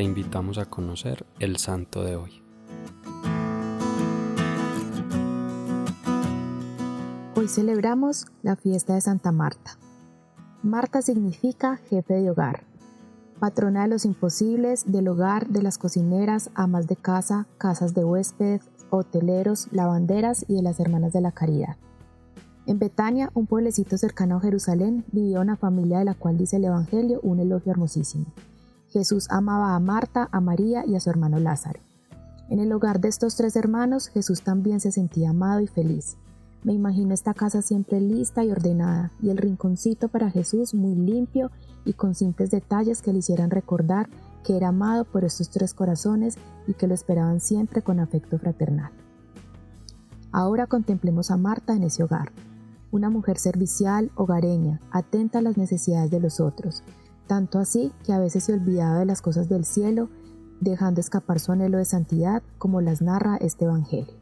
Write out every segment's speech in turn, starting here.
te invitamos a conocer el santo de hoy. Hoy celebramos la fiesta de Santa Marta. Marta significa jefe de hogar, patrona de los imposibles, del hogar, de las cocineras, amas de casa, casas de huéspedes, hoteleros, lavanderas y de las hermanas de la caridad. En Betania, un pueblecito cercano a Jerusalén, vivía una familia de la cual dice el Evangelio un elogio hermosísimo. Jesús amaba a Marta, a María y a su hermano Lázaro. En el hogar de estos tres hermanos, Jesús también se sentía amado y feliz. Me imagino esta casa siempre lista y ordenada, y el rinconcito para Jesús muy limpio y con simples detalles que le hicieran recordar que era amado por estos tres corazones y que lo esperaban siempre con afecto fraternal. Ahora contemplemos a Marta en ese hogar una mujer servicial, hogareña, atenta a las necesidades de los otros, tanto así que a veces se olvidaba de las cosas del cielo, dejando escapar su anhelo de santidad, como las narra este Evangelio.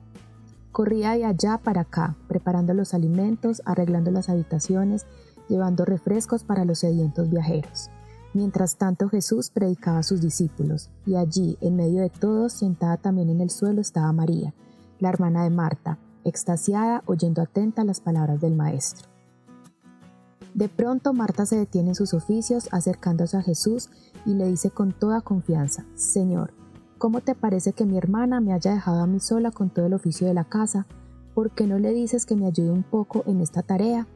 Corría de allá para acá, preparando los alimentos, arreglando las habitaciones, llevando refrescos para los sedientos viajeros. Mientras tanto Jesús predicaba a sus discípulos, y allí, en medio de todos, sentada también en el suelo, estaba María, la hermana de Marta, extasiada oyendo atenta las palabras del Maestro. De pronto Marta se detiene en sus oficios acercándose a Jesús y le dice con toda confianza, Señor, ¿cómo te parece que mi hermana me haya dejado a mí sola con todo el oficio de la casa? ¿Por qué no le dices que me ayude un poco en esta tarea?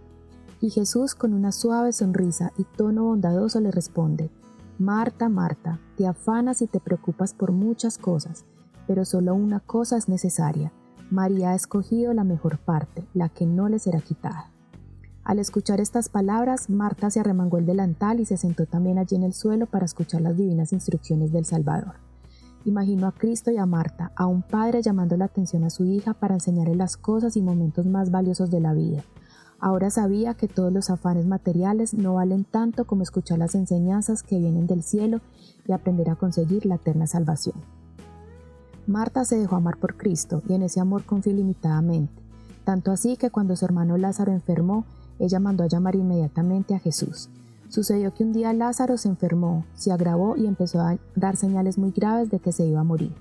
Y Jesús con una suave sonrisa y tono bondadoso le responde, Marta, Marta, te afanas y te preocupas por muchas cosas, pero solo una cosa es necesaria María ha escogido la mejor parte, la que no le será quitada. Al escuchar estas palabras, Marta se arremangó el delantal y se sentó también allí en el suelo para escuchar las divinas instrucciones del Salvador. Imaginó a Cristo y a Marta, a un padre llamando la atención a su hija para enseñarle las cosas y momentos más valiosos de la vida. Ahora sabía que todos los afanes materiales no valen tanto como escuchar las enseñanzas que vienen del cielo y aprender a conseguir la eterna salvación. Marta se dejó amar por Cristo y en ese amor confió ilimitadamente, tanto así que cuando su hermano Lázaro enfermó, ella mandó a llamar inmediatamente a Jesús. Sucedió que un día Lázaro se enfermó, se agravó y empezó a dar señales muy graves de que se iba a morir.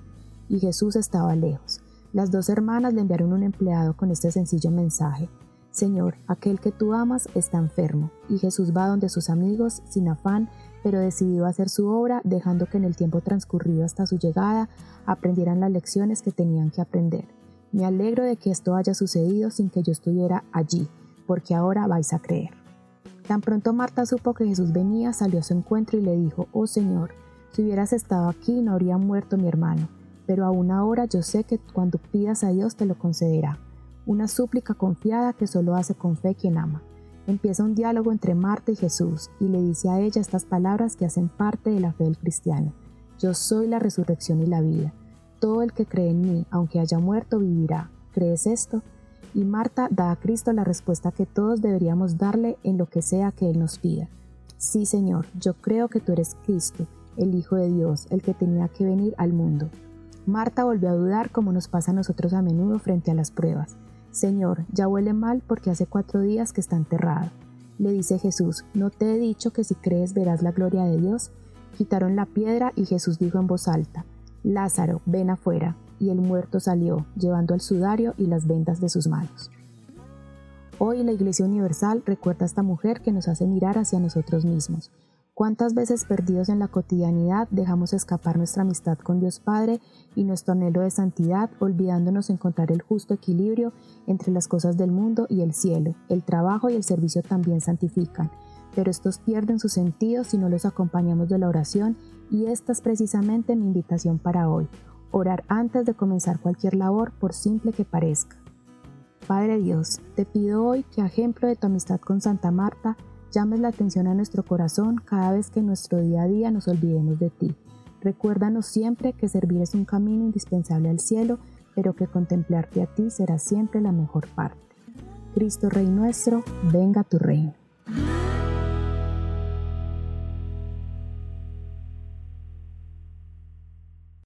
Y Jesús estaba lejos. Las dos hermanas le enviaron un empleado con este sencillo mensaje. Señor, aquel que tú amas está enfermo. Y Jesús va donde sus amigos, sin afán, pero decidió hacer su obra dejando que en el tiempo transcurrido hasta su llegada aprendieran las lecciones que tenían que aprender. Me alegro de que esto haya sucedido sin que yo estuviera allí, porque ahora vais a creer. Tan pronto Marta supo que Jesús venía, salió a su encuentro y le dijo, Oh Señor, si hubieras estado aquí no habría muerto mi hermano, pero aún ahora yo sé que cuando pidas a Dios te lo concederá. Una súplica confiada que solo hace con fe quien ama. Empieza un diálogo entre Marta y Jesús y le dice a ella estas palabras que hacen parte de la fe del cristiano. Yo soy la resurrección y la vida. Todo el que cree en mí, aunque haya muerto, vivirá. ¿Crees esto? Y Marta da a Cristo la respuesta que todos deberíamos darle en lo que sea que Él nos pida. Sí, Señor, yo creo que tú eres Cristo, el Hijo de Dios, el que tenía que venir al mundo. Marta volvió a dudar como nos pasa a nosotros a menudo frente a las pruebas. Señor, ya huele mal porque hace cuatro días que está enterrado. Le dice Jesús, ¿no te he dicho que si crees verás la gloria de Dios? Quitaron la piedra y Jesús dijo en voz alta, Lázaro, ven afuera. Y el muerto salió, llevando el sudario y las vendas de sus manos. Hoy la Iglesia Universal recuerda a esta mujer que nos hace mirar hacia nosotros mismos, ¿Cuántas veces perdidos en la cotidianidad dejamos escapar nuestra amistad con Dios Padre y nuestro anhelo de santidad, olvidándonos encontrar el justo equilibrio entre las cosas del mundo y el cielo? El trabajo y el servicio también santifican, pero estos pierden su sentido si no los acompañamos de la oración y esta es precisamente mi invitación para hoy, orar antes de comenzar cualquier labor por simple que parezca. Padre Dios, te pido hoy que, a ejemplo de tu amistad con Santa Marta, llames la atención a nuestro corazón cada vez que en nuestro día a día nos olvidemos de ti. Recuérdanos siempre que servir es un camino indispensable al cielo, pero que contemplarte a ti será siempre la mejor parte. Cristo Rey nuestro, venga tu reino.